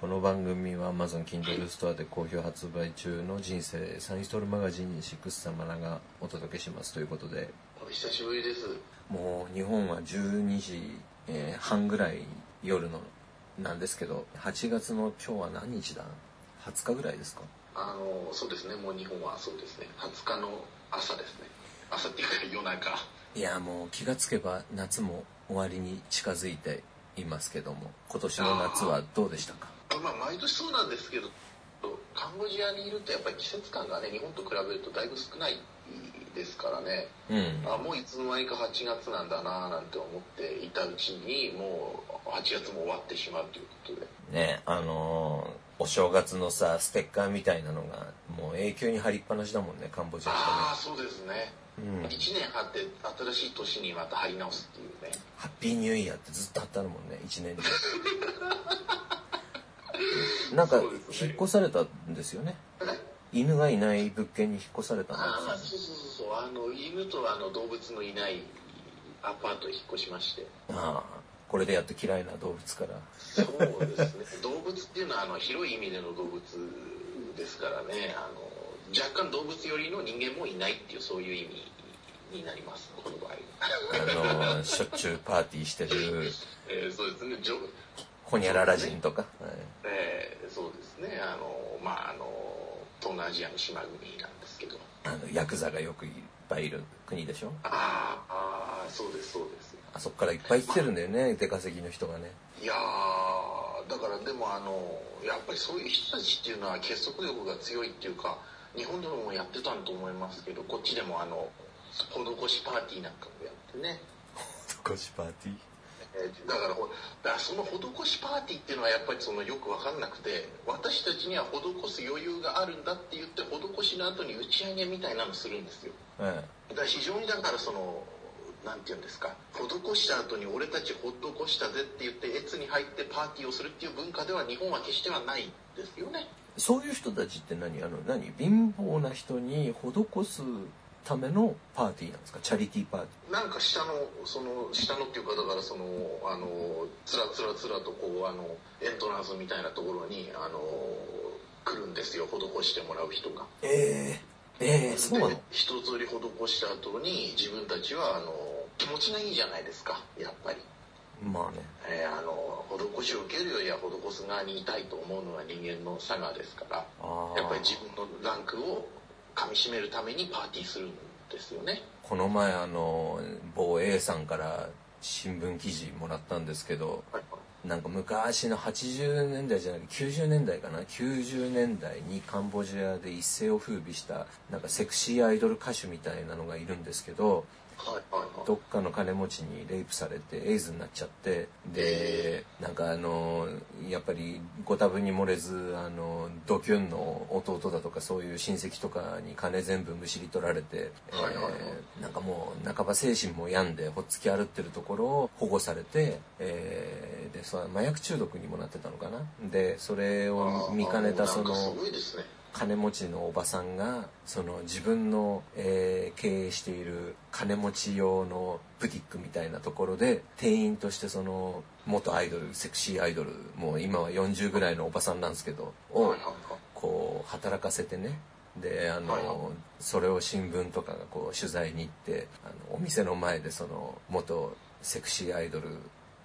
この番組は Amazon Kindle ストアで好評発売中の人生サインストールマガジン6様がお届けしますということで。お久しぶりです。もう日本は12時、えー半ぐらい夜のなんですけど8月の今日は何日だ？20日ぐらいですか？あのそうですね。もう日本はそうですね。20日の朝ですね。朝っていうか夜中。いやもう気がつけば夏も終わりに近づいていますけども今年の夏はどうでしたか？まあ毎年そうなんですけどカンボジアにいるとやっぱり季節感がね日本と比べるとだいぶ少ないですからね。うん。あもういつの間にか8月なんだななんて思っていたうちにもう8月も終わってしまうということで。ねあのーお正月のさステッカーみたいなのがもう永久に貼りっぱなしだもんねカンボジア。ああそうですね、うん。1年貼って新しい年にまた貼り直すっていうね。ねハッピーニューイヤーってずっと貼ってあるもんね1年で なんか引っ越されたんですよね。犬がいない物件に引っ越されたんああですよ。そうそうそうそう。あの犬とあの動物のいないアパートに引っ越しまして。ああこれでやっと嫌いな動物から。そうですね。動物っていうのはあの広い意味での動物ですからね。あの若干動物よりの人間もいないっていうそういう意味になります。この場合。あのしょっちゅうパーティーしてる。えーそうですねホニャララ人とか、はいえーそうですね。あのまああの東南アジアの島国なんですけど。あのヤクザがよくいっぱいいる国でしょ？あーあーそうですそうです。あそこからいっぱい来てるんだよね出稼ぎの人がね。いやーだからでもあのやっぱりそういう人たちっていうのは結束力が強いっていうか日本でもやってたんと思いますけどこっちでもあの施しパーティーなんかもやってね、少しパーティー？だからほだその施しパーティーっていうのはやっぱりそのよく分かんなくて私たちには施す余裕があるんだって言って施しの後に打ち上げみたいなのするんですよ。えだから非常にだからそのなんて言うんですか施した後に俺たち施したぜって言って越に入ってパーティーをするっていう文化では日本は決してはないですよね。えそういう人たちって何？あの何？貧乏な人に施すためのパーティーなんですか？チャリティーパーテなんか下のその下のっていうかだからそのあのつらつらつらとこうあのエントランスみたいなところにあの来るんですよ。施してもらう人が。ィーええええそうな一通り施した後に自分たちはあの気持ちがいいじゃないですか。やっぱり。まあね。えーあの施しを受けるよりは施す側にいたいと思うのが人間の差がですから。ああやっぱり自分のランクをかみしめるためにパーティーするんですよね。この前あの某 A さんから新聞記事もらったんですけどはいなんか昔の80年代じゃなくて90年代かな？90年代にカンボジアで一世を風靡したなんかセクシーアイドル歌手みたいなのがいるんですけどどっかの金持ちにレイプされてエイズになっちゃってでなんかあのやっぱりご多分に漏れずあのドキュンの弟だとかそういう親戚とかに金全部むしり取られて、えーなんかもう半ば精神も病んでほっつき歩ってるところを保護されて、えーでその麻薬中毒にもなってたのかな。でそれを見かねたその金持ちのおばさんがその自分の、えー経営している金持ち用のブティックみたいなところで店員としてその元アイドルセクシーアイドルもう今は40ぐらいのおばさんなんですけどをこう働かせてねであの、それを新聞とかがこう取材に行ってあのお店の前でその元セクシーアイドル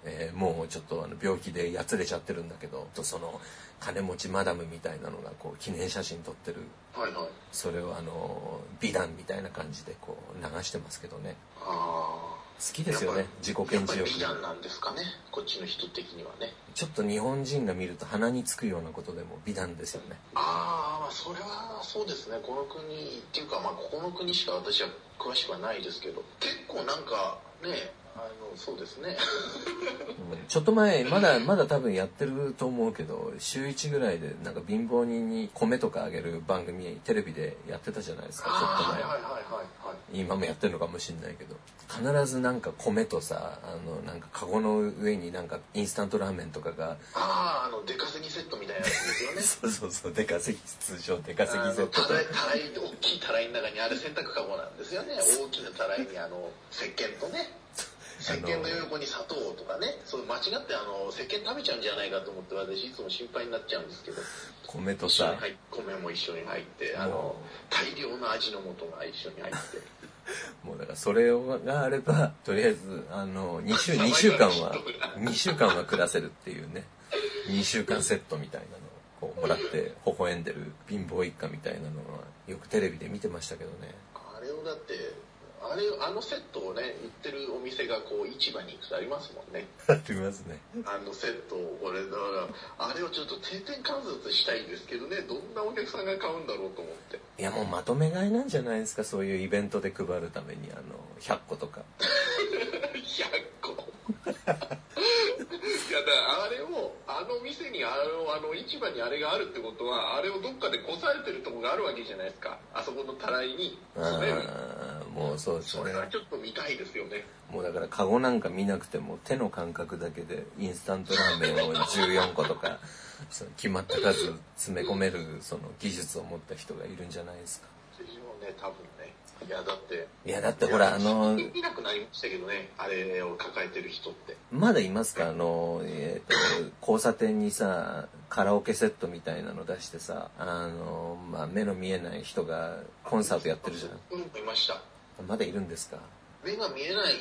えーもうちょっとあの病気でやつれちゃってるんだけどとその金持ちマダムみたいなのがこう記念写真撮ってる。はいはい。それをあの美談みたいな感じでこう流してますけどね。あ好きですよね自己顕示やっぱり美談欲なんですかね？こっちの人的にはね。ちょっと日本人が見ると鼻につくようなことでも美談ですよね。ああまあそれはそうですね。この国っていうかまあここの国しか私は詳しくはないですけど結構なんかねあのそうですね。うん。ちょっと前まだまだ多分やってると思うけど週1ぐらいでなんか貧乏人に米とかあげる番組テレビでやってたじゃないですかちょっと前。はいはいはい今もやってるのかもしれないけど。必ずなんか米とさあのなんかカゴの上になんかインスタントラーメンとかがあああの出稼ぎセットみたいなやつですよね。そうそうそう出稼ぎ通称出稼ぎセットたらいたらい大きいたらいの中にあれ洗濯かごなんですよね。大きなたらいにあの石鹸とね石鹸の横に砂糖とかね、そう間違ってあの石鹸食べちゃうんじゃないかと思って私いつも心配になっちゃうんですけど、米とさ。米も一緒に入って、あのも、大量の味の素が一緒に入って。もうだからそれがあればとりあえずあの2週二週間は2週間は暮らせるっていうね。2週間セットみたいなのをこうもらって微笑んでる貧乏一家みたいなのはよくテレビで見てましたけどね。あれをだって、あれ、あのセットをね、売ってるお店がこう市場に行くとありますもんね。ありますねあのセットを、これだから、あれをちょっと定点観察したいんですけどね、どんなお客さんが買うんだろうと思って。いやもうまとめ買いなんじゃないですかそういうイベントで配るためにあの100個とか 100個。いやだからあれをあの店にあのあの市場にあれがあるってことはあれをどっかでこさえてるとこがあるわけじゃないですか。あそこのたらいに詰める。もうそうですね。それはちょっと見たいですよね。もうだからカゴなんか見なくても手の感覚だけでインスタントラーメンを14個とか その決まった数詰め込めるその技術を持った人がいるんじゃないですか。でしょうね多分ねいやだって。いやだってほらあのいなくなりましたけどね。あれを抱えてる人って。まだいますか？あの、えーと交差点にさカラオケセットみたいなの出してさあの、まあ、目の見えない人がコンサートやってるじゃんうんいました。まだいるんですか？目が見えない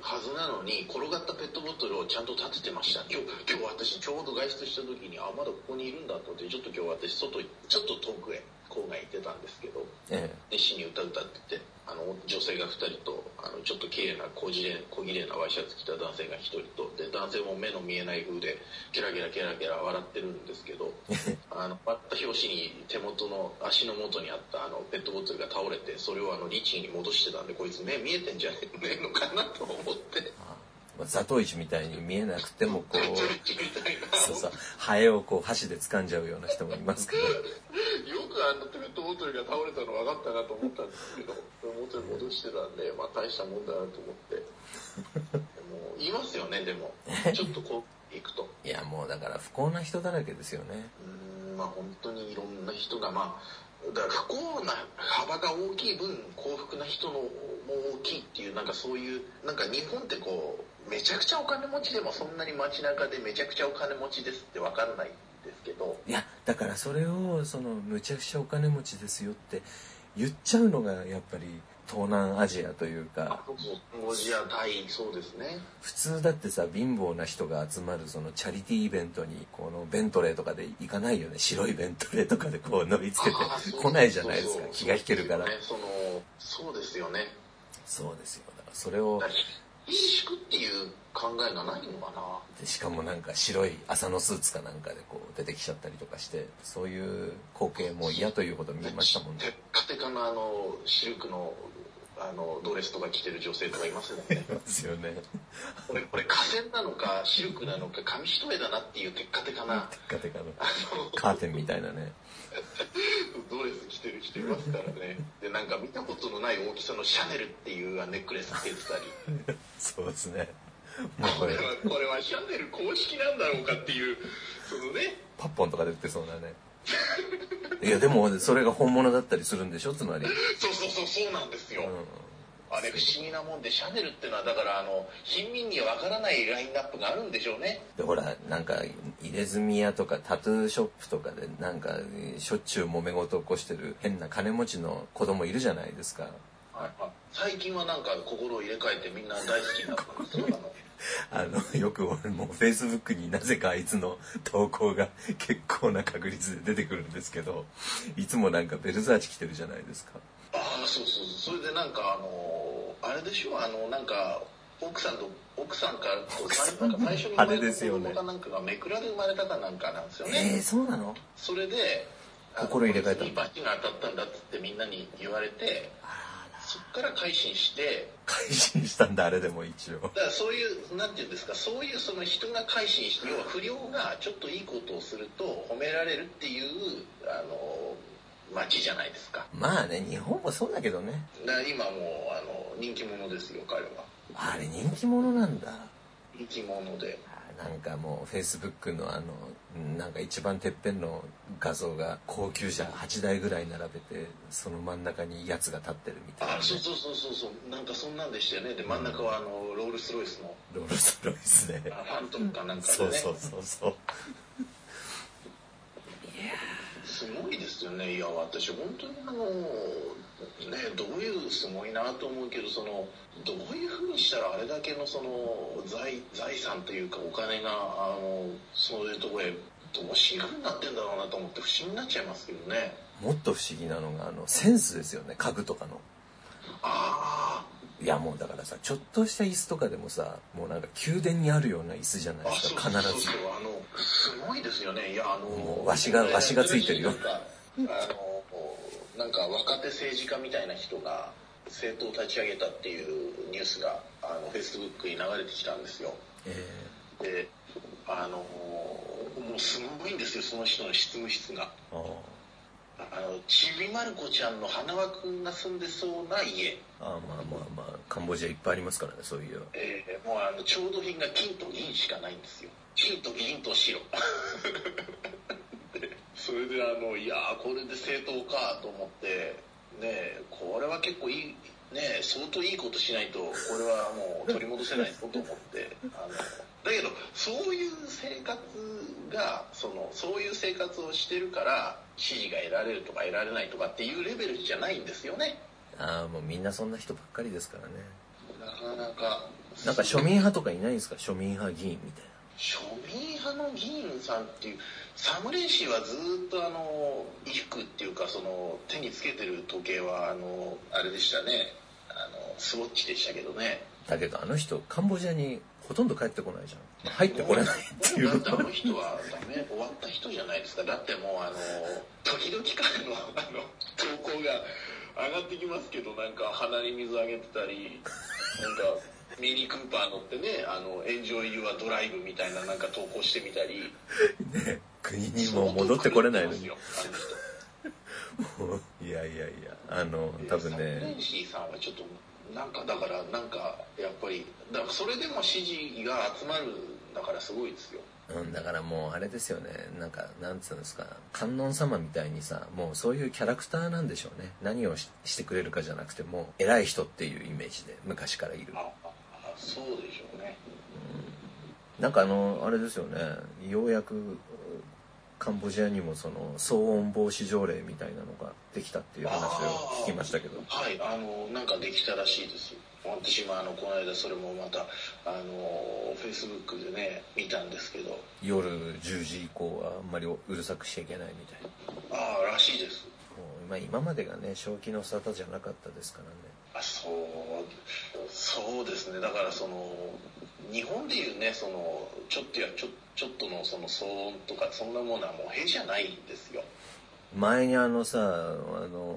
はずなのに転がったペットボトルをちゃんと立ててました。今日今日私ちょうど外出した時にあまだここにいるんだと思ってちょっと今日私外ちょっと遠くへ郊外行ってたんですけどえ熱心に歌歌っててあの女性が2人とあのちょっと綺麗な小綺麗小綺麗なワイシャツ着た男性が1人とで男性も目の見えない風でゲラゲラゲラゲラ笑ってるんですけどあの割った拍子に手元の足の元にあったあのペットボトルが倒れてそれをあのリチに戻してたんでこいつ目見えてんじゃねえのかなと思って。あまあ、ザトウイチみたいに見えなくてもこう そうそうハエをこう箸で掴んじゃうような人もいますけどあのペットボトルが倒れたの分かったなと思ったんですけど元に戻してたんでまあ大したもんだなと思って。でも言いますよねでも。ちょっとこう行くと。いやもうだから不幸な人だらけですよね。うーんまあ本当にいろんな人がまあだから不幸な幅が大きい分幸福な人のも大きいっていうなんかそういうなんか日本ってこうめちゃくちゃお金持ちでもそんなに街中でめちゃくちゃお金持ちですって分かんない。んですけど。いやだからそれをそのむちゃくちゃお金持ちですよって言っちゃうのがやっぱり東南アジアというか。カンボジアタイそうですね。普通だってさ貧乏な人が集まるそのチャリティーイベントにこのベントレーとかで行かないよね。白いベントレーとかでこう乗りつけて。来ないじゃないですか。気が引けるから。ねそのそうですよね。そうですよ。だからそれをだから民宿っていう考えがないのかな。でしかもなんか白い朝のスーツかなんかでこう出てきちゃったりとかしてそういう光景も嫌ということを見ましたもんね。テッカテカのあのシルクのあのドレスとか着てる女性とかいますもんね。ですよね。これこれ河川なのかシルクなのか紙一重だなっていうテッカテカなテッカテカカーテンみたいなね。ドレス着てる人いますからね。でなんか見たことのない大きさのシャネルっていうネックレスつけてたり。そうですね。これこれ。はこれはシャネル公式なんだろうかっていうそのね。パッポンとかで売ってそうなねいやでもそれが本物だったりするんでしょ？つまり、そうそうそうそうなんですよ、うん、あれ不思議なもんでシャネルっていうのはだからあの貧民にはわからないラインナップがあるんでしょうね。でほらなんか入れ墨屋とかタトゥーショップとかでなんかしょっちゅう揉め事起こしてる変な金持ちの子供いるじゃないですか最近はなんか心を入れ替えてみんな大好きになったんですよあのよく俺もフェイスブックになぜかあいつの投稿が結構な確率で出てくるんですけどいつもなんかベルザーチ着てるじゃないですか。ああそうそうそう。それでなんかあのあれでしょあのなんか奥さんと奥さんからとさんなんか最初に生まあれれたですよね子供かなんかがめくらで生まれたかなんかなんですよね、えー、そうなの？それで心入れ替えたにバチが当たったんだっつってみんなに言われてあらそっから改心して改心したんだあれでも一応。だからそういうなんていうんですかそういうその人が改心して要は不良がちょっといいことをすると褒められるっていうあの街じゃないですか。まあね日本もそうだけどね。だから今もうあの人気者ですよ彼は。あれ人気者なんだ。人気者で。あなんかもうフェイスブックのあのなんか一番てっぺんの画像が高級車8台ぐらい並べてその真ん中にやつが立ってるみたいな、ね。あ、そうそうそうそう。そうなんかそんなんでしたよね。で真ん中はあのロールスロイスの。ロールスロイスで、あファントムかなんかでね。そうそうそうそう。すごいですよねいや私本当にあのねどういうすごいなと思うけどそのどういうふうにしたらあれだけのその財財産というかお金があのそういうところへどういうふうになってんだろうなと思って不思議になっちゃいますけどね。もっと不思議なのがあのセンスですよね家具とかの。あいやもうだからさちょっとした椅子とかでもさもうなんか宮殿にあるような椅子じゃないああですか必ず。あのすごいですよね。いやあのもうわしがわしがついてるよ。あのなんか若手政治家みたいな人が政党を立ち上げたっていうニュースがあのフェイスブックに流れてきたんですよ。えであのもうすごいんですよその人の執務室が。ー、あ。あのちびまる子ちゃんの花輪くんが住んでそうな家。あまあまあまあカンボジアいっぱいありますからねそういうえーもうあの調度品が金と銀しかないんですよ。金と銀と白。でそれであのいやーこれで正当かと思ってねえこれは結構いいねえ相当いいことしないとこれはもう取り戻せないぞと思ってあのだけどそういう生活がそのそういう生活をしてるから支持が得られるとか得られないとかっていうレベルじゃないんですよね。ああもうみんなそんな人ばっかりですからね。なかなか。なんか庶民派とかいないんですか？庶民派議員みたい庶民派の議員さんっていうサムレイ氏はずっとあの衣服っていうかその手につけてる時計はあのあれでしたね。あのスウォッチでしたけどね。なだけどあの人カンボジアにほとんど帰ってこないじゃん。まあ入ってこれないっていう。だってあの人はダメ終わった人じゃないですか。だってもうあの時々からのあの投稿が上がってきますけどなんか鼻に水あげてたりなんかミニクーパー乗ってねあのエンジョイ・ユア・ドライブみたいななんか投稿してみたり。ね国にもう戻ってこれないのに。いやいやいやあの多分ね。ンシーさんはちょっとなんかだからなんかやっぱりだからそれでも支持が集まるんだからすごいですよ。うん、だからもうあれですよね。なんかなんつうんですか観音様みたいにさもうそういうキャラクターなんでしょうね。何をししてくれるかじゃなくてもう偉い人っていうイメージで昔からいる。ああそうでしょうね。なんかあのあれですよね。ようやくカンボジアにもその騒音防止条例みたいなのができたっていう話を聞きましたけど。はいあのなんかできたらしいです。私もあのこの間それもまたあのフェイスブックでね見たんですけど。夜10時以降はあんまりうるさくしちゃいけないみたいな。ああらしいです。もう、まあ、今までがね正気の沙汰じゃなかったですからねあそうそうですね。だからその日本でいうねそのちょっとやちょちょっとのその騒音とかそんなものはもう平じゃないんですよ。前にあのさあの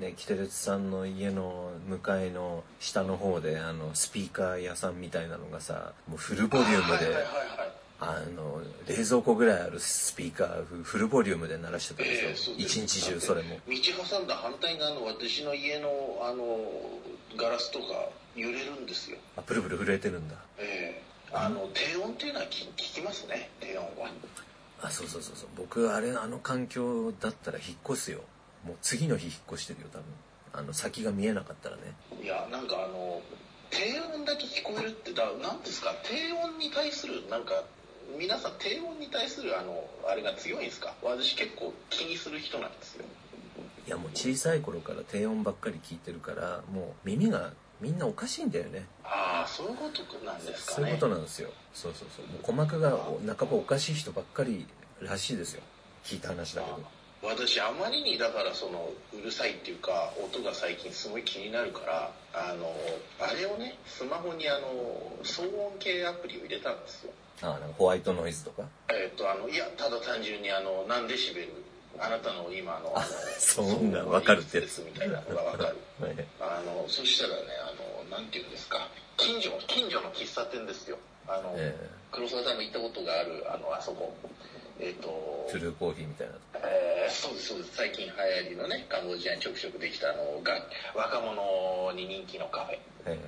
ねキテレツさんの家の向かいの下の方であのスピーカー屋さんみたいなのがさもうフルボリュームではいはいはいはいあの冷蔵庫ぐらいあるスピーカーフフルボリュームで鳴らしてたんですよ、ええそうです。一日中それも。道挟んだ反対側の私の家のあのガラスとか揺れるんですよ。あプルプル震えてるんだ。ええ。あの低音っていうのは聞聞きますね低音は。あそうそうそうそう。僕あれあの環境だったら引っ越すよ。もう次の日引っ越してるよ多分。あの先が見えなかったらね。いやなんかあの低音だけ聞こえるってだなんですか？低音に対するなんか皆さん低音に対するあのあれが強いんですか？私結構気にする人なんですよ。いやもう小さい頃から低音ばっかり聞いてるからもう耳がみんなおかしいんだよね。ああそういうことなんですかね。そういうことなんですよ。そうそうそう。もう鼓膜がお半ばおかしい人ばっかりらしいですよ。聞いた話だけど。私あまりにだからそのうるさいっていうか音が最近すごい気になるからあのあれをねスマホにあの騒音系アプリを入れたんですよあなんかホワイトノイズとか？えっとあのいやただ単純にあの何デシベルあなたの今のあのそんなわかるってやつ。ですみたいなのがわかる。はい。あのそしたらねあのなんていうんですか？近所近所の喫茶店ですよ。あの、え黒沢さんも行ったことがあるあのあそこ。えっ、とえトゥルーコーヒーみたいな。えーそうですそうです。最近流行りのねカンボジアにちょくちょくできたあのが若者に人気のカフェ。え。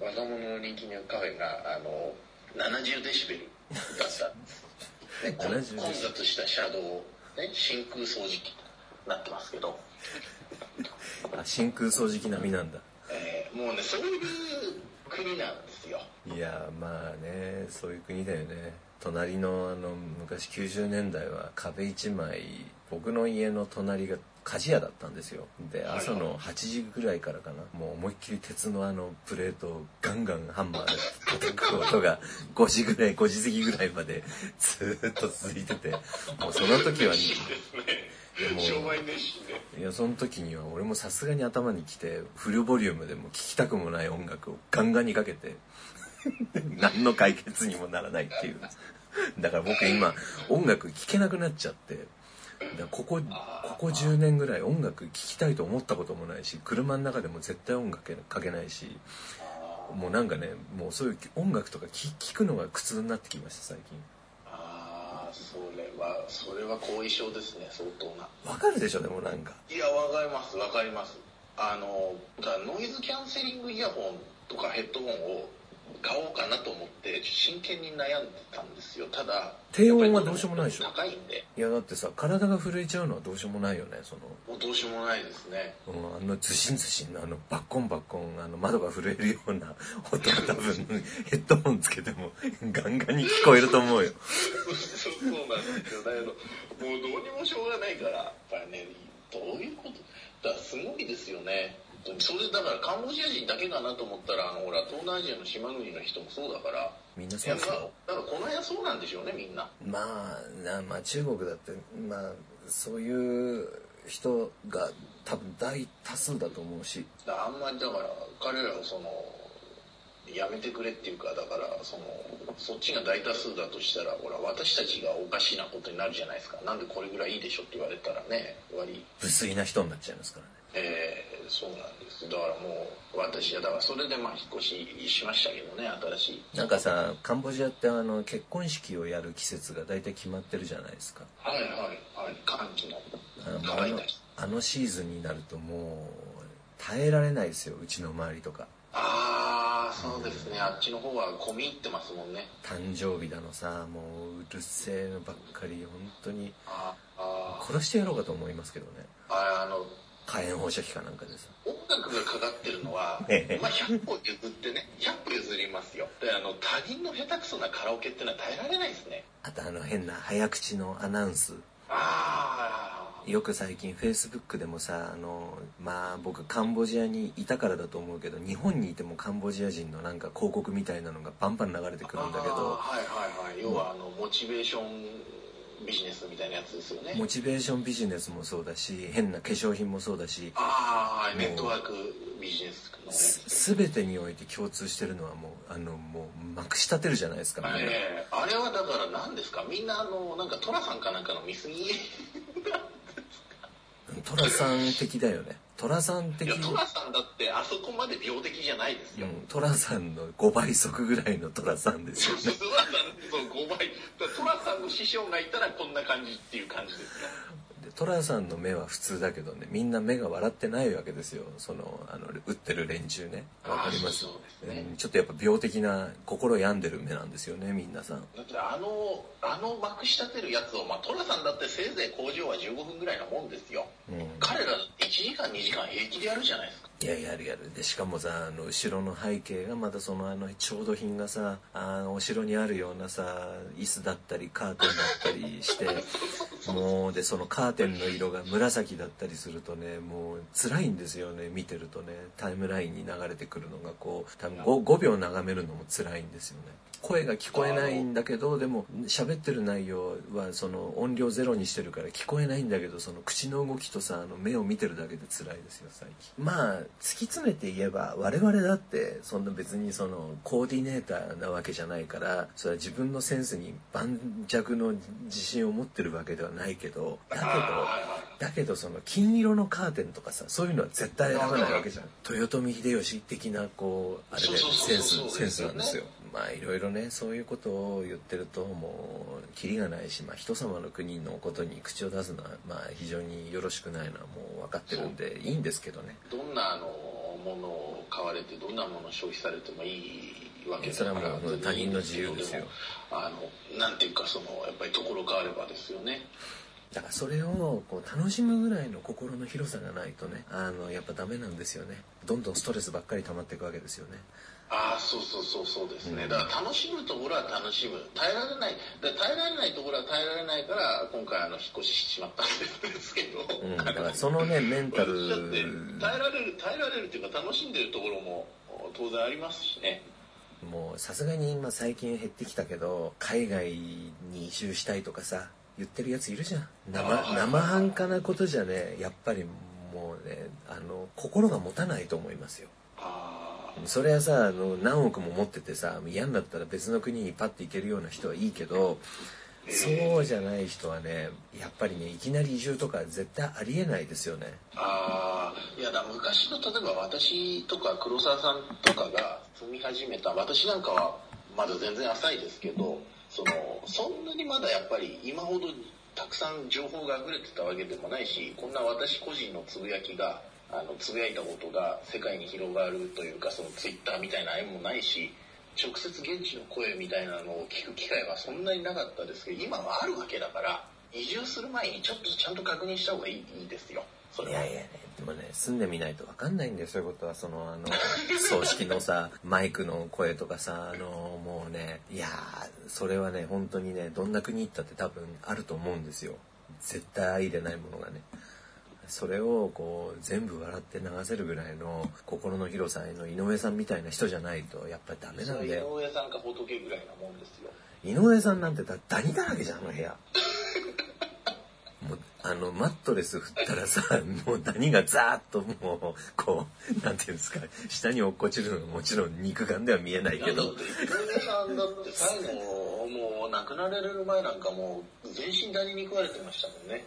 若者の人気のカフェがあの70デシベルだった。んですで混70混雑した車道を、ね、真空掃除機となってますけど、あ真空掃除機並みなんだ。えーもうねそういう国なんですよ。いやまあねそういう国だよね。隣のあの昔90年代は壁一枚僕の家の隣が鍛冶屋だったんですよ。ではい朝の8時ぐらいからかな。もう思いっきり鉄のあのプレートをガンガンハンマーで叩く音が5時ぐらい5時過ぎぐらいまでずーっと続いててもうその時はねいやその時には俺もさすがに頭にきてフルボリュームでも聴きたくもない音楽をガンガンにかけて 何の解決にもならないっていう。だから僕今音楽聴けなくなっちゃってここここ10年ぐらい音楽聴きたいと思ったこともないし車の中でも絶対音楽かけないしもうなんかねもうそういう音楽とか聴聴くのが苦痛になってきました最近。ああそれはそれは後遺症ですね相当な。わかるでしょでもなんか。いやわかりますわかります。あのだノイズキャンセリングイヤホンとかヘッドホンを買おうかなと思って真剣に悩んでたんですよ。ただ低音はどうしようもないでしょ。高いんで。いやだってさ体が震えちゃうのはどうしようもないよねその。もうどうしようもないですね。うん、あのズシンズシンのあのバッコンバッコンあの窓が震えるような音は多分ヘッドホンつけても ガンガンに聞こえると思うよ。そうそうなんですよ。だけどもうどうにもしょうがないからやっぱりねどういうことだすごいですよね。本当に。それだからカンボジア人だけかなと思ったらあのほら東南アジアの島国の人もそうだから。みんなそうですよ。だからこの辺はそうなんでしょうねみんな。まあなまあ中国だってまあそういう人が多分大多数だと思うし。あんまりだから彼らをそのやめてくれっていうかだからそのそっちが大多数だとしたらほら私たちがおかしなことになるじゃないですか。なんでこれぐらいいいでしょって言われたらね割。無粋な人になっちゃいますからねえーそうなんです。だからもう私はだからそれでまあ引っ越ししましたけどね新しい。なんかさカンボジアってあの結婚式をやる季節が大体決まってるじゃないですか。はいはいはい。寒気の。あのあのシーズンになるともう耐えられないですようちの周りとか。ああそうですね。あっちの方は込み入ってますもんね。誕生日だのさもううるせえのばっかり本当に。ああ殺してやろうかと思いますけどね。ああの火炎放射器かなんかでさ。音楽がかかってるのはええ、まあ、100歩譲ってね100歩譲りますよ。であの他人の下手くそなカラオケってのは耐えられないですね。あとあの変な早口のアナウンス。ああよく最近フェイスブックでもさあのまあ僕カンボジアにいたからだと思うけど日本にいてもカンボジア人のなんか広告みたいなのがバンバン流れてくるんだけど。はいはいはい。要はあのモチベーションビジネスみたいなやつですよね。モチベーションビジネスもそうだし変な化粧品もそうだしああネットワークビジネスのす全てにおいて共通してるのはもうあのもうまくし立てるじゃないですかみんな。ええあれはだから何ですか？みんなあのなんか寅さんかなんかの見過ぎい寅さん的だよね寅さん的や寅さんだってあそこまで病的じゃないですよ、うん寅さんの5倍速ぐらいの寅さんですよね。寅さんそう5倍寅さんの師匠がいたらこんな感じっていう感じですよで寅さんの目は普通だけどねみんな目が笑ってないわけですよ。そのあの打ってる連中ね。わかります？うね。うんちょっとやっぱ病的な心病んでる目なんですよねみんなさん。だってあのあのまくし立てるやつをまあ寅さんだってせいぜい工場は15分ぐらいのもんですよ。うん。彼ら1時間2時間平気でやるじゃないですか。いややるやる。でしかもさあの後ろの背景がまたそのあの調度品がさあのお城にあるようなさ椅子だったりカーテンだったりして もうでそのカーテンの色が紫だったりするとねもう辛いんですよね見てるとね。タイムラインに流れてくるのがこう多分 5, 5秒眺めるのも辛いんですよね。声が聞こえないんだけどでも喋ってる内容はその音量ゼロにしてるから聞こえないんだけどその口の動きとさあの目を見てるだけで辛いですよ最近。まあ突き詰めて言えば我々だってそんな別にそのコーディネーターなわけじゃないからそれは自分のセンスに盤石の自信を持ってるわけではないけどだけどだけどその金色のカーテンとかさそういうのは絶対選ばないわけじゃん。豊臣秀吉的なこうあれでセンスセンスなんですよ。まあいろいろねそういうことを言ってるともうキリがないし、まあ、人様の国のことに口を出すのはまあ非常によろしくないのはもう分かってるんでいいんですけどね。どんなあのものを買われてどんなものを消費されてもいいわけそれはもう他人の自由ですよ。あのなんていうかそのやっぱりところ変わればですよね。だからそれをこう楽しむぐらいの心の広さがないとねあのやっぱダメなんですよね。どんどんストレスばっかり溜まっていくわけですよね。ああそうそうそうそうですね、うん。だから楽しむところは楽しむ耐えられない。だ耐えられないところは耐えられないから今回あの引っ越ししてしまったんですけど、うんだからそのねメンタル耐えられる耐えられるっていうか楽しんでるところも当然ありますしねもうさすがに今最近減ってきたけど海外に移住したいとかさ言ってるやついるじゃん。生生半可なことじゃねやっぱりもうねあの心が持たないと思いますよ。あそれはさあの何億も持っててさ嫌になったら別の国にパッて行けるような人はいいけどそうじゃない人はねやっぱりねいきなり移住とか絶対ありえないですよね。ああいやだ昔の例えば私とか黒沢さんとかが住み始めた私なんかはまだ全然浅いですけどそのそんなにまだやっぱり今ほどたくさん情報が溢れてたわけでもないしこんな私個人のつぶやきがあのつぶやいたことが世界に広がるというかそのツイッターみたいな絵もないし直接現地の声みたいなのを聞く機会はそんなになかったですけど今はあるわけだから移住する前にちょっとちゃんと確認した方がいいですよ。いやいやねでもね住んでみないと分かんないんだよそういうことは。そのあの 葬式のさマイクの声とかさあのもうねいやーそれはね本当にねどんな国行ったって多分あると思うんですよ。絶対相入れないものがねそれをこう全部笑って流せるぐらいの心の広さの井上さんみたいな人じゃないとやっぱりダメなんだよ。井上さんか仏ぐらいなもんですよ。井上さんなんてだダニだらけじゃんあの部屋もうあのマットレス振ったらさもうダニがザーッともうこうなんていうんですか下に落っこちるのがもちろん肉眼では見えないけど。井上さんだって最後もう亡くなられる前なんかもう全身ダニに食われてましたもんね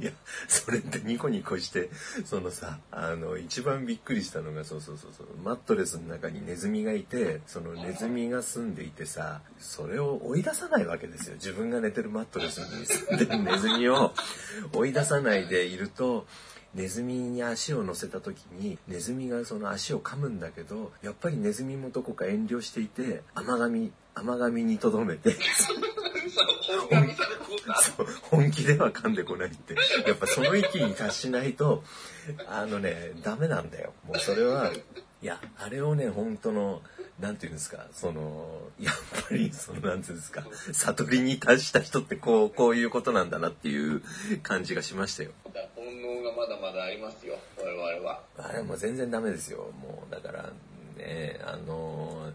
いやそれってニコニコしてそのさあの一番びっくりしたのがそうそうそうそうマットレスの中にネズミがいてそのネズミが住んでいてさそれを追い出さないわけですよ。自分が寝てるマットレスに住んでる ネズミを追い出さないでいるとネズミに足を乗せた時にネズミがその足を噛むんだけどやっぱりネズミもどこか遠慮していて甘噛み甘噛みにとどめて 本気では噛んでこないって。やっぱその域に達しないとあのねダメなんだよ。もうそれはいやあれをね本当のなんていうんですかそのやっぱりそのなんていうんですか悟りに達した人ってこうこういうことなんだなっていう感じがしましたよ。本能がまだまだありますよ我々は。あれはもう全然ダメですよ。もうだからねあの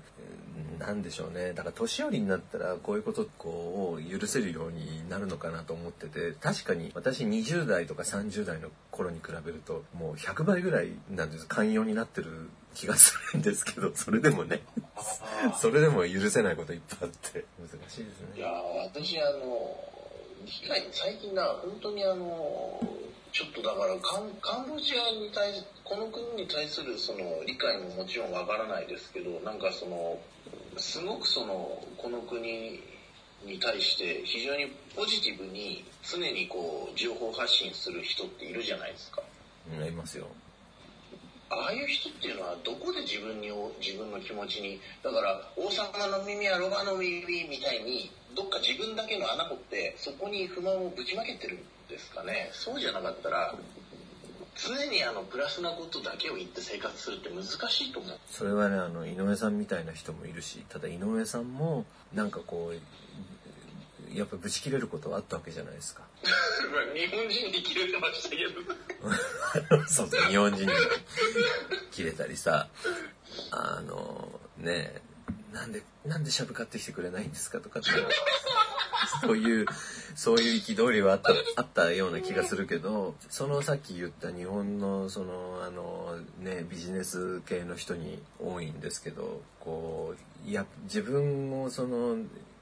なんでしょうね。だから年寄りになったらこういうことこう許せるようになるのかなと思ってて確かに私20代とか30代の頃に比べるともう100倍ぐらいなんです。寛容になってる気がするんですけどそれでもね。それでも許せないこといっぱいあって。難しいですね。いや私あの最近だ本当にあのちょっとだからカンカンボジアに対しこの国に対するその理解ももちろんわからないですけどなんかそのすごくそのこの国に対して非常にポジティブに常にこう情報発信する人っているじゃないですか。うんありますよああいう人っていうのはどこで自分に自分の気持ちにだから王様の耳はロバの耳みたいにどっか自分だけの穴掘ってそこに不満をぶちまけてるんですかね。そうじゃなかったら常にあのプラスなことだけを言って生活するって難しいと思う。それはねあの井上さんみたいな人もいるしただ井上さんもなんかこうやっぱぶち切れることはあったわけじゃないですか。日本人に切れてましたけど。そうそう日本人に切れたりさあのねなんでなんでシャブ買ってきてくれないんですかとかって そういうそういう憤りはあったあったような気がするけどそのさっき言った日本のそのあのねビジネス系の人に多いんですけどこうや自分もその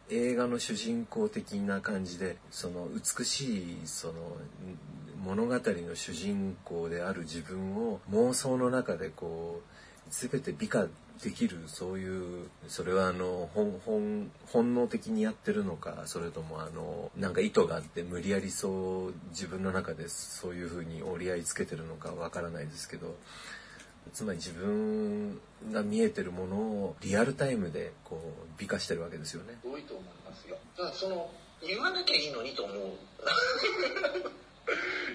映画の主人公的な感じでその美しいその物語の主人公である自分を妄想の中でこう全て美化できるそういうそれはあの本本本能的にやってるのかそれともあのなんか意図があって無理やりそう自分の中でそういうふうに折り合いつけてるのかわからないですけどつまり自分が見えてるものをリアルタイムでこう美化してるわけですよね。多いと思いますよ。だからその言わなきゃいいのにと思う。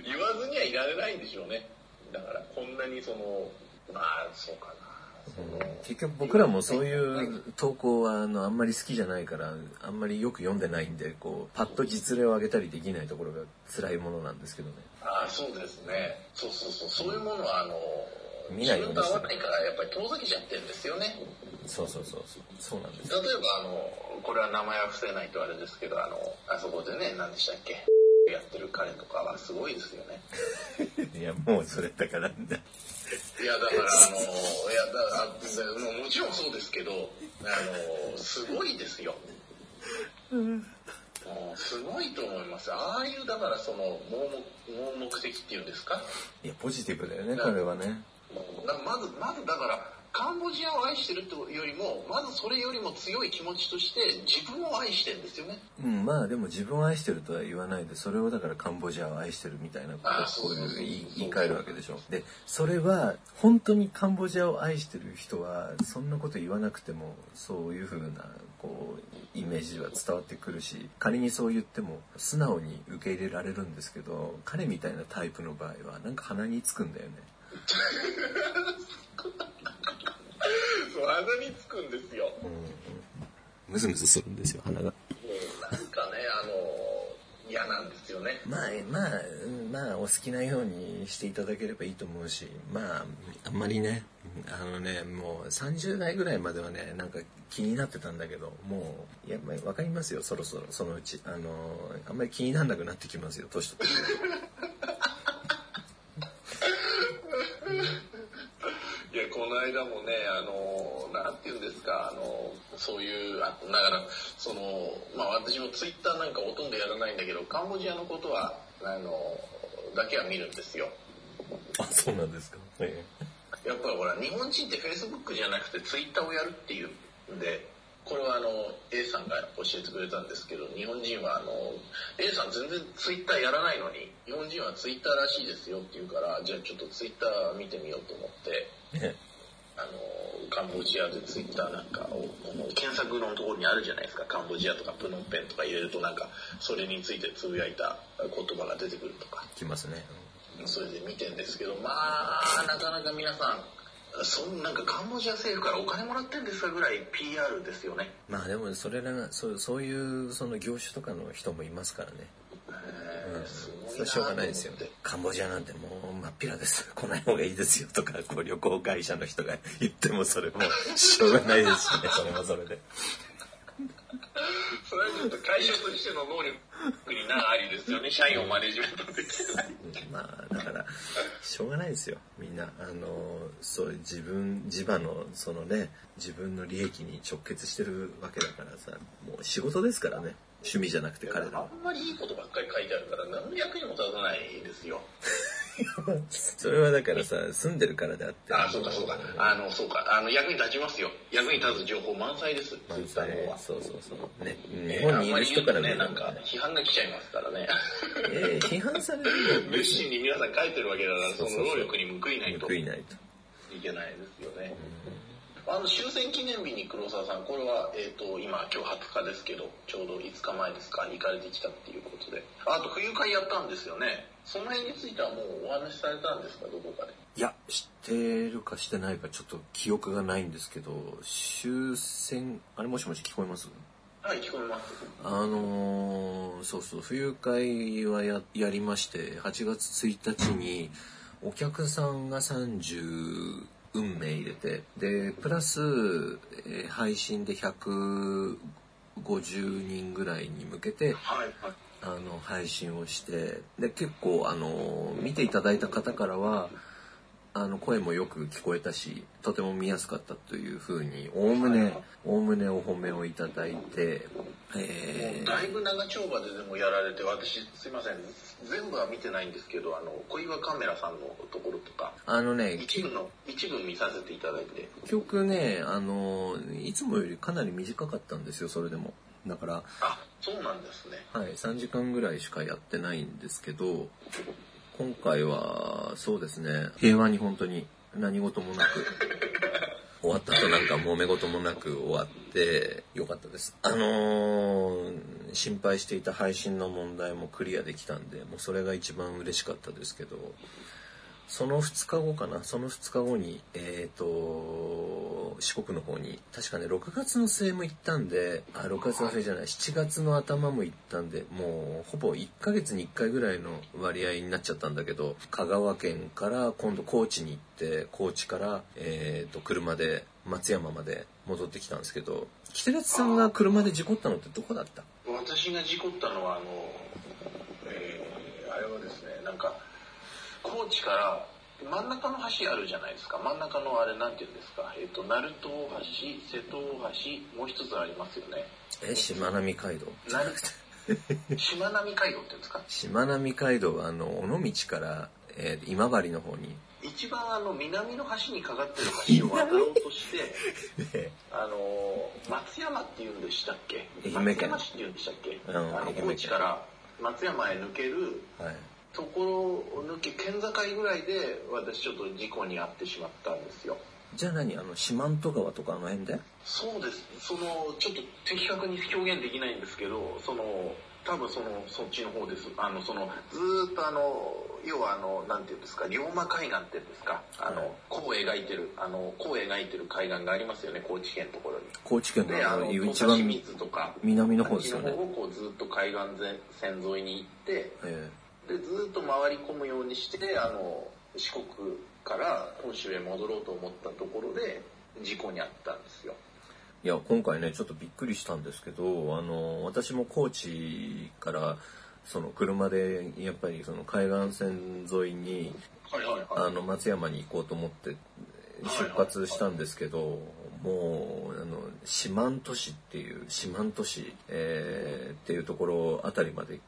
言わずにはいられないんでしょうね。だからこんなにそのまあそうかな。その結局僕らもそういう投稿はあのあんまり好きじゃないからあんまりよく読んでないんでこうパッと実例を上げたりできないところが辛いものなんですけどね。ああそうですね。そうそうそうそういうものはあの見ないように自分と合わないからやっぱり遠ざけちゃってるんですよね。そうそうそうそうそうなんです例えばあのこれは名前は伏せないとあれですけどあのあそこでね何でしたっけ？やってる彼とかはすごいですよね。いやもうそれだからいやだからあのいやだあもうもちろんそうですけどあのすごいですよ。もうすごいと思います。ああいうだからその盲目的っていうんですか？いやポジティブだよね彼はね。だまずまずだからカンボジアを愛してるってよりもまずそれよりも強い気持ちとして自分を愛してるんですよね。うん、まあでも自分を愛してるとは言わないでそれをだからカンボジアを愛してるみたいなことあをこういう言い言い換えるわけでしょ。でそれは本当にカンボジアを愛してる人はそんなこと言わなくてもそういうふうなこうイメージは伝わってくるし仮にそう言っても素直に受け入れられるんですけど彼みたいなタイプの場合はなんか鼻につくんだよね そう鼻につくんですよ。ムズムズするんですよ鼻がなんかねあの嫌なんですよね。まあまあうんまあお好きなようにしていただければいいと思うしまああんまりねあのねもう30代ぐらいまではねなんか気になってたんだけどもういや、まあ、分かりますよそろそろそのうちあのあんまり気にならなくなってきますよ年取っていやこの間もねあのなんて言うんですかあのそういうあだからそのまあ私もツイッターなんかほとんどやらないんだけどカンボジアのことはあのだけは見るんですよ。あそうなんですか、えやっぱりほら日本人ってフェイスブックじゃなくてツイッターをやるっていうんでこれはあの A さんが教えてくれたんですけど日本人はあの A さん全然ツイッターやらないのに日本人はツイッターらしいですよって言うからじゃあちょっとツイッター見てみようと思ってあのカンボジアでツイッターなんかを検索のところにあるじゃないですか。カンボジアとかプノンペンとか入れるとなんかそれについてつぶやいた言葉が出てくるとか。来ますね。それで見てんですけどまあなかなか皆さんそんなんかカンボジア政府からお金もらってんですかぐらい PR ですよね。まあでもそれらがそうそういうその業種とかの人もいますからねえーすごいなそれはしょうがないですよカンボジアなんてもう真っ平です。来ない方がいいですよとか こう旅行会社の人が言ってもそれもしょうがないですしねそれもそれで。それはちょっと会社としての能力になありですよね。社員をマネジメントできない。まあだからしょうがないですよ。みんなあのそう自分地場のそのね自分の利益に直結してるわけだからさもう仕事ですからね趣味じゃなくて彼らはあんまりいいことばっかり書いてあるから何の役にも立たないですよ。それはだからさ住んでるからであってあ、そうかそうか。あの、そうか。あの、役に立ちますよ。役に立つ情報満載です。満。載そうそうそうねえ日本にいる人から見ね、るとなんか批判が来ちゃいますからね。ええ批判されるの熱心に皆さん書いてるわけだから、その労力に報いないと報いないといけないですよね。あの終戦記念日に黒沢さん、これは、えっ、と、今、今日20日ですけど、ちょうど5日前ですか、行かれてきたっていうことで。あと、冬会やったんですよね。その辺についてはもうお話しされたんですか、どこかで。いや知ってるかしてないかちょっと記憶がないんですけど終戦あれもしもし聞こえます？はい、聞こえます。あのーそうそう冬会はややりまして8月1日にお客さんが30運命入れてでプラス、えー配信で150人ぐらいに向けてはい、はい。あの配信をしてで結構あの見ていただいた方からはあの声もよく聞こえたしとても見やすかったというふうにおおむねおおむねお褒めをいただいて、えーだいぶ長丁場ででもやられて、私、すいません、全部は見てないんですけど、あの、小岩カメラさんのところとか、あのね一部の、一部見させていただいて、曲ねあのいつもよりかなり短かったんですよそれでも。だから、あ、そうなんですね。はい、3時間ぐらいしかやってないんですけど今回はそうですね。平和に本当に何事もなく。終わった後なんか揉め事もなく終わってよかったです。あのー心配していた配信の問題もクリアできたんでもうそれが一番嬉しかったですけどその2日後かな？その2日後にえっ、と四国の方に確かね6月の末も行ったんであ6月の末じゃない7月の頭も行ったんでもうほぼ1ヶ月に1回ぐらいの割合になっちゃったんだけど香川県から今度高知に行って高知から、えー、と車で松山まで戻ってきたんですけどキテレツさんが車で事故ったのってどこだった？私が事故ったのはあの、えーあれはですねなんか高知から真ん中の橋あるじゃないですか。真ん中のあれなんていうんですか。えっ、と鳴門大橋瀬戸大橋もう一つありますよね。えしまなみ海道。なしまなみ海道っていうんですか？しまなみ海道はあの尾道から、えー今治の方に。一番あの南の橋にかかってる橋を渡ろうとしてで あの松山っていうんでしたっけ？愛媛県。松山市っていうんでしたっけ、うんあの高知から松山へ抜けるはいところを抜け県境ぐらいで私ちょっと事故に遭ってしまったんですよ。じゃあ何？あの四万十川とかあの辺で？そうです。そのちょっと的確に表現できないんですけどその多分そのそっちの方です。あのそのずーっとあの要はあのなんていうんですか龍馬海岸っていうんですかあの弧を描いてるあの弧を描いてる海岸がありますよね高知県のところに。高知県の、のあの一番、水とか、南の方ですよね。の方をこうずっと海岸線沿いに行って、えで、ずっと回り込むようにして、あの、四国から本州へ戻ろうと思ったところで、事故に遭ったんですよ。ーいや今回ねちょっとびっくりしたんですけどあの私も高知からその車でやっぱりその海岸線沿いにはいはいあの松山に行こうと思って出発したんですけど、もうあの四万十市っていう四万十市、えーっていうところあたりまでき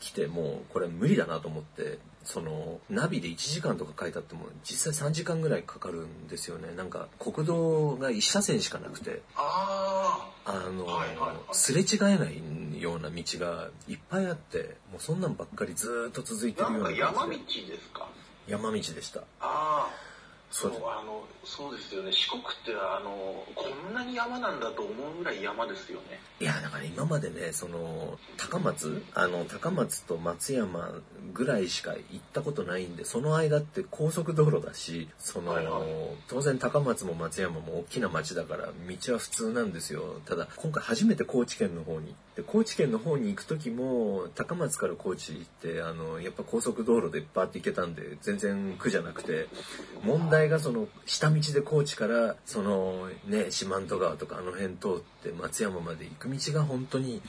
来てもうこれ無理だなと思ってそのナビで1時間とか書いてあっても実際3時間ぐらいかかるんですよね。なんか国道が1車線しかなくて。ああの、はいはいはい。すれ違えないような道がいっぱいあってもうそんなんばっかりずーっと続いてあ、るなんか山道ような感じでですか？山道でした。ああ、そう、あの、そうですよね。四国って、あの、こんなに山なんだと思うぐらい山ですよね。いやだから今までねその高松あの高松と松山ぐらいしか行ったことないんでその間って高速道路だしその、はいはい当然高松も松山も大きな町だから道は普通なんですよただ今回初めて高知県の方に行って高知県の方に行く時も高松から高知行ってあのやっぱ高速道路でバーって行けたんで全然苦じゃなくて問題がその下道で高知からそのね四万十川とかあの辺通って松山まで行く道が本当に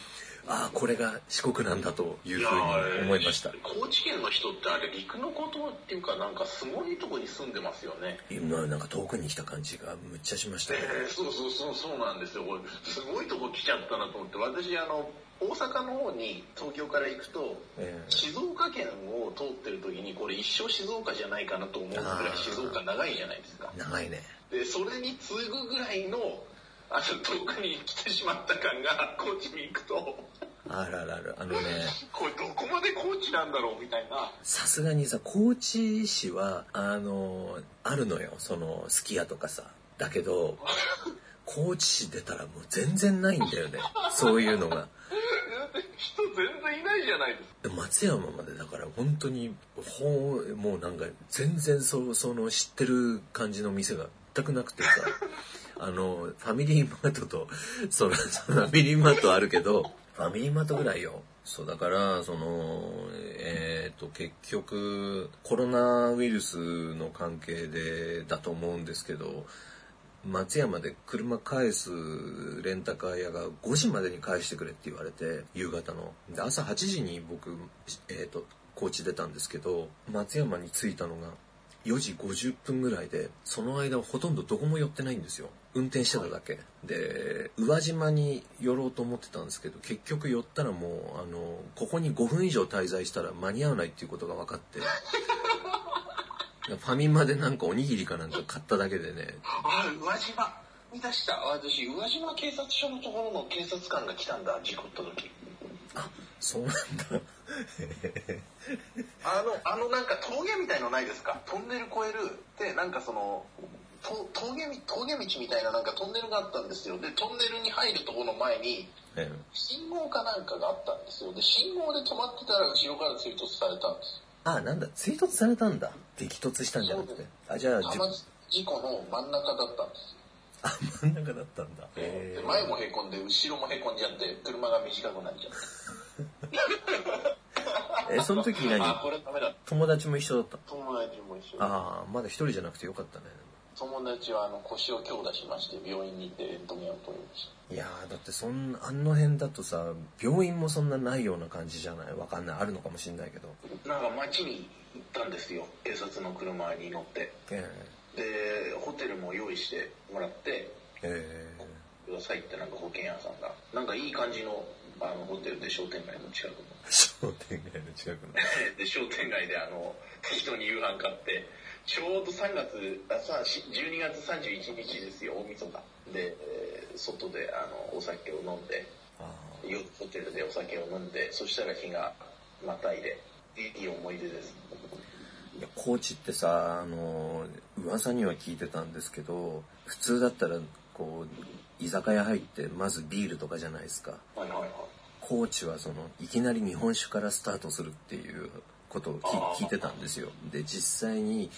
ああこれが四国なんだというふうに思いました高知県の人ってあれ陸のことっていうかなんかすごいとこに住んでますよね。今なんか遠くに来た感じがむっちゃしましたねえーそうそうそうそうなんですよ。すごいとこ来ちゃったなと思って、私あの大阪の方に東京から行くと。ええ。静岡県を通ってる時にこれ一生静岡じゃないかなと思うぐらい静岡長いじゃないですか。長いね。でそれに次ぐぐらいのあの遠くに来てしまった感が高知に行くと。あらららあのね。これどこまで高知なんだろうみたいな。さすがにさ高知市はあのあるのよ。そのすき家とかさ。だけど 高知市出たらもう全然ないんだよね。そういうのが人全然いないじゃないですか。で松山までだから本当にほうもうなんか全然そうその知ってる感じの店が全くなくてさ あのファミリーマートとそのファミリーマートあるけどファミリーマートぐらいよ。そうだからそのえっ、と結局コロナウイルスの関係でだと思うんですけど松山で車返すレンタカー屋が5時までに返してくれって言われて夕方の。で朝8時に僕、えー、と高知出たんですけど松山に着いたのが4時50分ぐらいでその間ほとんどどこも寄ってないんですよ。運転してただけ。で宇和島に寄ろうと思ってたんですけど結局寄ったらもうあのここに5分以上滞在したら間に合わないっていうことが分かって。ファミマでなんかおにぎりかなんか買っただけでね。あ宇和島。見出した？私宇和島警察署のところの警察官が来たんだ。事故った時。あそうなんだ。あのあのなんか峠みたいのないですか？トンネル越える。でなんかそのと峠み峠道みたいななんかトンネルがあったんですよ。でトンネルに入るところの前にえ。信号かなんかがあったんですよ。で信号で止まってたら後ろから追突されたんですあ、なんだ、追突されたんだ。激突したんじゃなくて。あ、じゃあ、じ故の真ん中だったんですよあ、真ん中だったんだ。でへ前もへこんで後ろもへこんじゃって車が短くなっちゃってえ。え、その時何？あこれダメだ友達も一緒だった友達も一緒ああ、まだ一人じゃなくてよかったね。友達はあの腰を強打しまして病院に行ってレントゲンを取りましたいやーだってそんなあの辺だとさ病院もそんなないような感じじゃない？わかんない。あるのかもしんないけど。なんか街に行ったんですよ。警察の車に乗って。えでホテルも用意してもらってええ。くださいってなんか保険屋さんが。なんかいい感じのあのホテルで商店街の近くの。ー、商店街の近くの。で商店街であの適当に夕飯買って。ちょうど3月あさし12月31日ですよ大晦日で、えー外であのお酒を飲んであよホテルでお酒を飲んでそしたら日がまたいでいい思い出です。ーいや高知ってさあの噂には聞いてたんですけど普通だったらこう居酒屋入ってまずビールとかじゃないですか。はいはいはい。高知はそのいきなり日本酒からスタートするっていうことを聞いてたんですよ。で実際に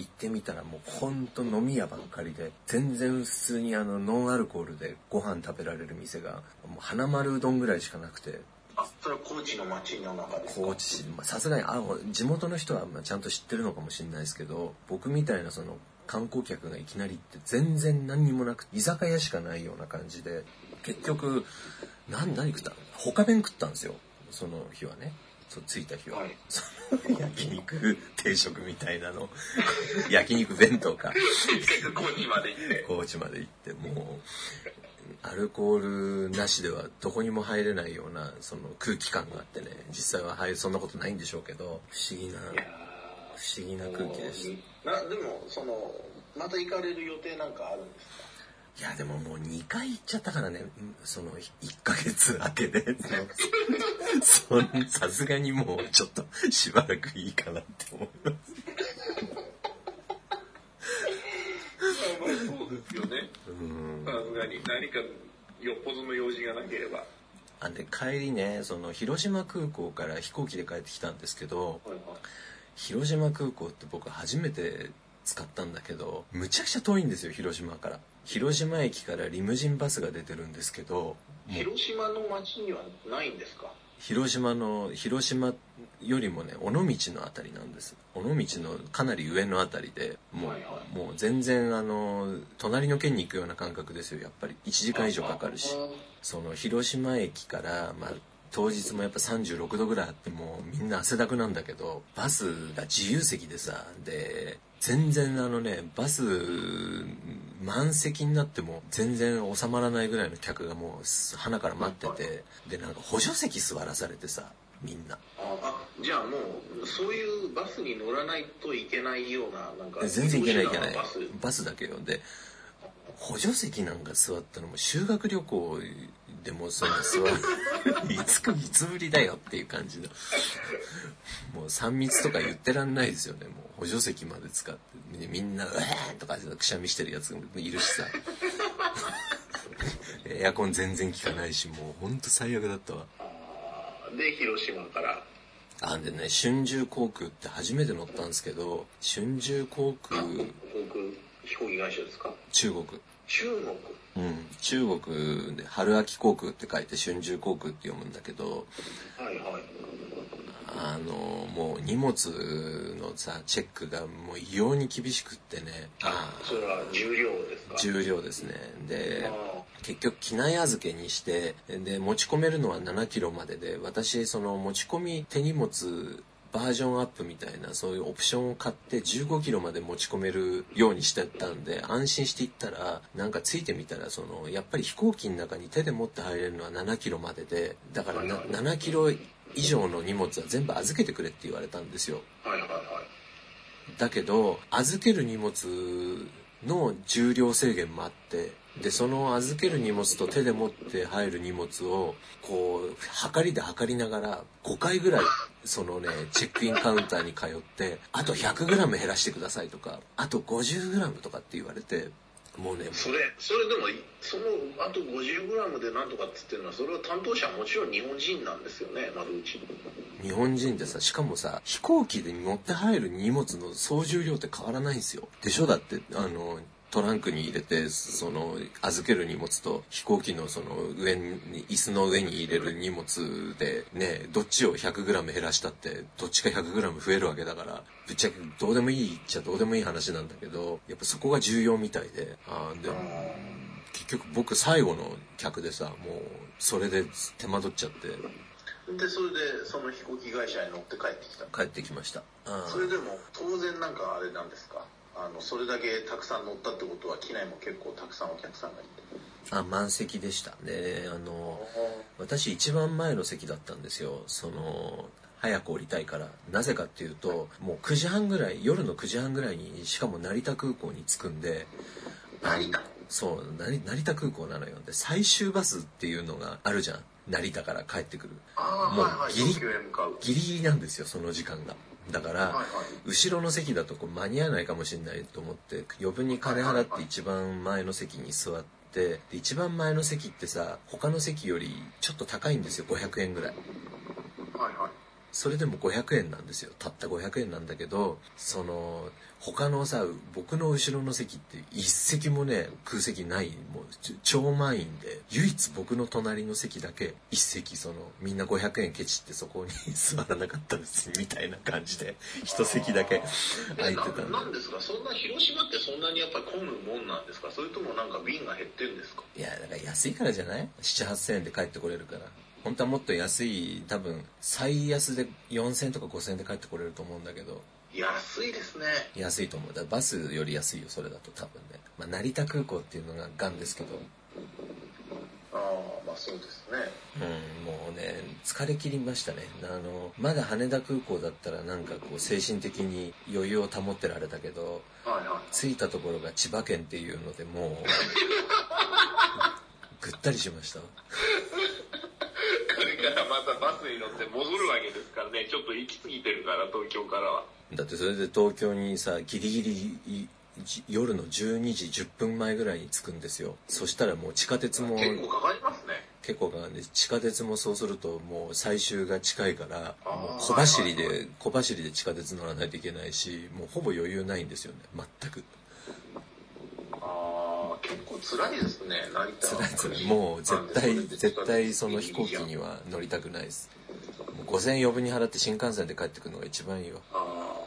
行ってみたらもうほんと飲み屋ばっかりで全然普通にあのノンアルコールでご飯食べられる店がもう花丸うどんぐらいしかなくて。あそれは高知の街の中ですか？高知市まあさすがにあ地元の人はまあちゃんと知ってるのかもしれないですけど僕みたいなその観光客がいきなり行って全然何にもなく居酒屋しかないような感じで結局何何食った？の他弁食ったんですよその日はねそう着いた日は、はい。焼肉定食みたいなの。焼肉弁当か。高知まで行って。高知まで行ってもうアルコールなしではどこにも入れないようなその空気感があってね。実際は入るそんなことないんでしょうけど不思議な不思議な空気でした。なでもそのまた行かれる予定なんかあるんですか？いやでももう2回行っちゃったからね。うんその1ヶ月明けで。さすがにもうちょっとしばらくいいかなって思います。そうですよね。うん。さすがに。何かよっぽどの用事がなければ。あで帰りねその広島空港から飛行機で帰ってきたんですけどはいはい。広島空港って僕初めて使ったんだけどむちゃくちゃ遠いんですよ広島から。広島駅からリムジンバスが出てるんですけど広島の街にはないんですか？広島の広島よりもね尾道のあたりなんです。尾道のかなり上のあたりでもう,、はいはい。もう全然あの隣の県に行くような感覚ですよやっぱり。1時間以上かかるし。その広島駅から、まあ、当日もやっぱ36度ぐらいあってもうみんな汗だくなんだけどバスが自由席でさで全然あのねバス満席になっても全然収まらないぐらいの客がもう鼻から待っててでなんか補助席座らされてさみんな。ああじゃあもうそういうバスに乗らないといけないようななんか全然いけないいけない。バス。バスだけよ。で補助席なんか座ったのも修学旅行でもそんな座る いつかいつぶりだよっていう感じの。もう3密とか言ってらんないですよねもう補助席まで使ってでみんな「うえー!」とかくしゃみしてるやつもいるしさ。エアコン全然効かないしもうほんと最悪だったわ。で広島から。あんでね春秋航空って初めて乗ったんですけど春秋航空航空飛行機会社ですか？中国。中国？うん、中国で春秋航空って書いて春秋航空って読むんだけどはいはいあのもう荷物のさチェックがもう異様に厳しくってね。あそれは重量ですか？重量ですね。であ結局機内預けにしてで持ち込めるのは7キロまでで私その持ち込み手荷物バージョンアップみたいなそういうオプションを買って15キロまで持ち込めるようにしてたんで安心していったらなんかついてみたらそのやっぱり飛行機の中に手で持って入れるのは7キロまででだからな7キロ以上の荷物は全部預けてくれって言われたんですよ。はいはいはい。だけど預ける荷物の重量制限もあってでその預ける荷物と手で持って入る荷物をこう測りで測りながら5回ぐらいそのねチェックインカウンターに通ってあと 100g 減らしてくださいとかあと 50g とかって言われてもうねそれそれでもそのあと 50g でなんとかっつってるのはそれは担当者はもちろん日本人なんですよね窓口。日本人でさしかもさ飛行機で乗って入る荷物の総重量って変わらないんですよ。でしょ？だってあのトランクに入れてその預ける荷物と飛行機のその上に椅子の上に入れる荷物でねどっちを 100g 減らしたってどっちか 100g 増えるわけだからぶっちゃけどうでもいいっちゃどうでもいい話なんだけどやっぱそこが重要みたいであで結局僕最後の客でさもうそれで手間取っちゃって。でそれでその飛行機会社に乗って帰ってきた。帰ってきました。それでも当然なんかあれなんですか？あのそれだけたくさん乗ったってことは機内も結構たくさんお客さんがいて。あ満席でした。であの私一番前の席だったんですよ。その早く降りたいから。なぜかっていうともう9時半ぐらい夜の9時半ぐらいにしかも成田空港に着くんで。成田？そう成成田空港なのよ。で最終バスっていうのがあるじゃん。成田から帰ってくる。もうギリギリギリなんですよその時間がだから、後ろの席だとこう間に合わないかもしれないと思って余分に金払って一番前の席に座ってで一番前の席ってさ他の席よりちょっと高いんですよ500円ぐらい。はいはい。それでも500円なんですよ。たった500円なんだけどその他のさ僕の後ろの席って一席もね空席ないもう超満員で唯一僕の隣の席だけ一席そのみんな500円ケチってそこに座らなかったですみたいな感じで一席だけ空いてたんで。なんですか？そんな広島ってそんなにやっぱり混むもんなんですか？それともなんか便が減ってるんですか？いやだから安いからじゃない？78000円で帰ってこれるから。本当はもっと安い多分最安で4000とか5000で帰ってこれると思うんだけど安いですね。安いと思う。だバスより安いよそれだと多分ね、まあ、成田空港っていうのががんですけど。ああまあそうですね。うんもうね疲れ切りましたね。あのまだ羽田空港だったらなんかこう精神的に余裕を保ってられたけど、はいはい、着いたところが千葉県っていうのでもう ぐったりしました。からまたバスに乗って戻るわけですからね。ちょっと行き過ぎてるから東京からはだってそれで東京にさギリギリ夜の12時10分前ぐらいに着くんですよ。そしたらもう地下鉄も結構かかりますね。結構かかるんで地下鉄もそうするともう最終が近いからもう小走りで小走りで地下鉄乗らないといけないしもうほぼ余裕ないんですよね。全く。結構辛いですね。成田辛い辛いもう絶対絶対その飛行機には乗りたくないです。もう5000円余分に払って新幹線で帰ってくるのが一番いいわ。あ